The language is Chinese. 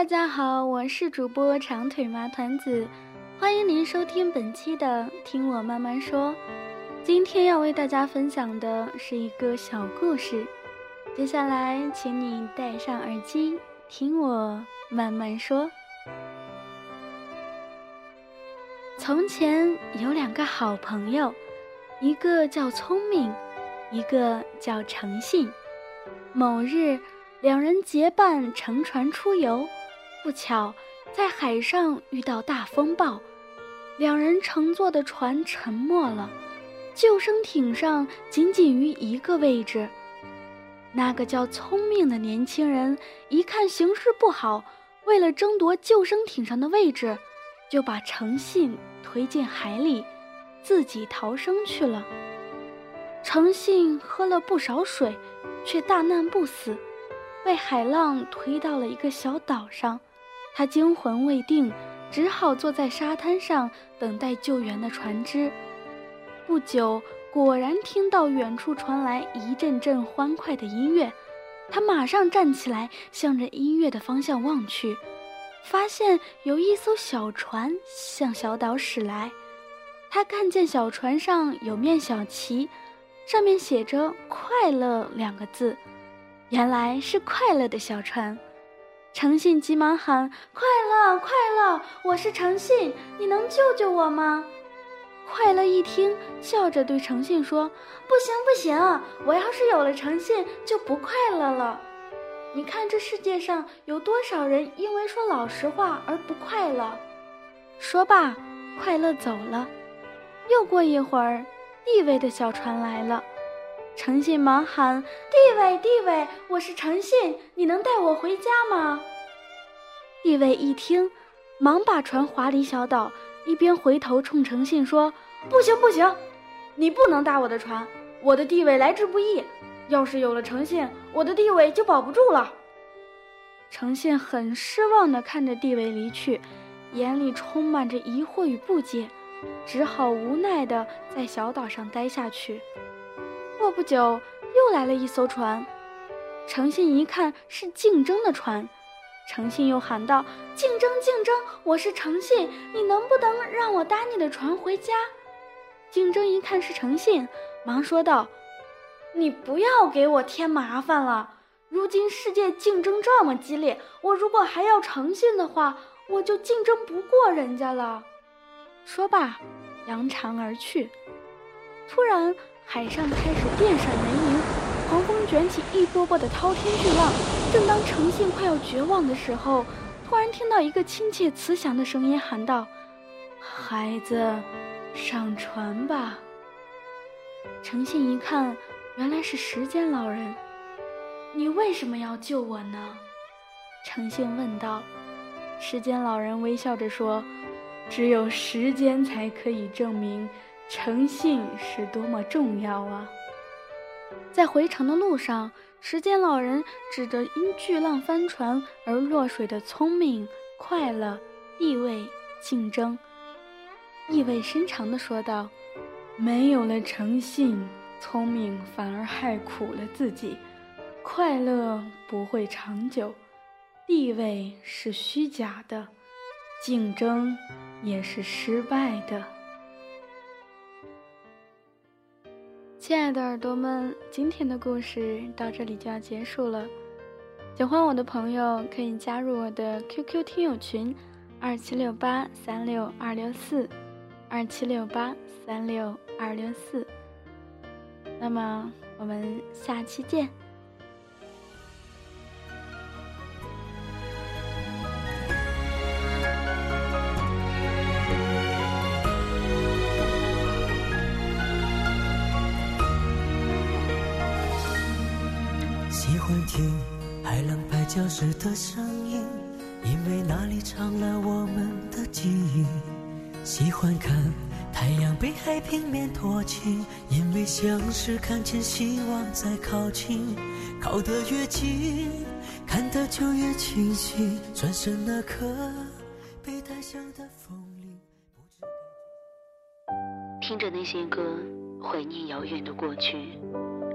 大家好，我是主播长腿麻团子，欢迎您收听本期的《听我慢慢说》。今天要为大家分享的是一个小故事，接下来请你戴上耳机，听我慢慢说。从前有两个好朋友，一个叫聪明，一个叫诚信。某日，两人结伴乘船出游。不巧，在海上遇到大风暴，两人乘坐的船沉没了。救生艇上仅仅余一个位置。那个叫聪明的年轻人一看形势不好，为了争夺救生艇上的位置，就把诚信推进海里，自己逃生去了。诚信喝了不少水，却大难不死，被海浪推到了一个小岛上。他惊魂未定，只好坐在沙滩上等待救援的船只。不久，果然听到远处传来一阵阵欢快的音乐。他马上站起来，向着音乐的方向望去，发现有一艘小船向小岛驶来。他看见小船上有面小旗，上面写着“快乐”两个字，原来是快乐的小船。诚信急忙喊：“快乐，快乐！我是诚信，你能救救我吗？”快乐一听，笑着对诚信说：“不行，不行！我要是有了诚信，就不快乐了。你看这世界上有多少人因为说老实话而不快乐？”说罢，快乐走了。又过一会儿，地位的小船来了。诚信忙喊：“地位，地位，我是诚信，你能带我回家吗？”地位一听，忙把船划离小岛，一边回头冲诚信说：“不行，不行，你不能搭我的船，我的地位来之不易，要是有了诚信，我的地位就保不住了。”诚信很失望地看着地位离去，眼里充满着疑惑与不解，只好无奈地在小岛上待下去。不久，又来了一艘船。诚信一看是竞争的船，诚信又喊道：“竞争，竞争！我是诚信，你能不能让我搭你的船回家？”竞争一看是诚信，忙说道：“你不要给我添麻烦了。如今世界竞争这么激烈，我如果还要诚信的话，我就竞争不过人家了。”说罢，扬长而去。突然。海上开始电闪雷鸣，狂风卷起一波波的滔天巨浪。正当诚信快要绝望的时候，突然听到一个亲切慈祥的声音喊道：“孩子，上船吧。”诚信一看，原来是时间老人。“你为什么要救我呢？”诚信问道。时间老人微笑着说：“只有时间才可以证明。”诚信是多么重要啊！在回程的路上，时间老人指着因巨浪翻船而落水的聪明、快乐、地位、竞争，意味深长地说道：“没有了诚信，聪明反而害苦了自己；快乐不会长久，地位是虚假的，竞争也是失败的。”亲爱的耳朵们，今天的故事到这里就要结束了。喜欢我的朋友可以加入我的 QQ 听友群：二七六八三六二六四，二七六八三六二六四。那么我们下期见。喜欢听海浪拍礁石的声音，因为那里藏了我们的记忆。喜欢看太阳被海平面托起，因为像是看见希望在靠近。靠得越近，看得就越清晰。转身那刻，被带向的风铃。听着那些歌，怀念遥远的过去。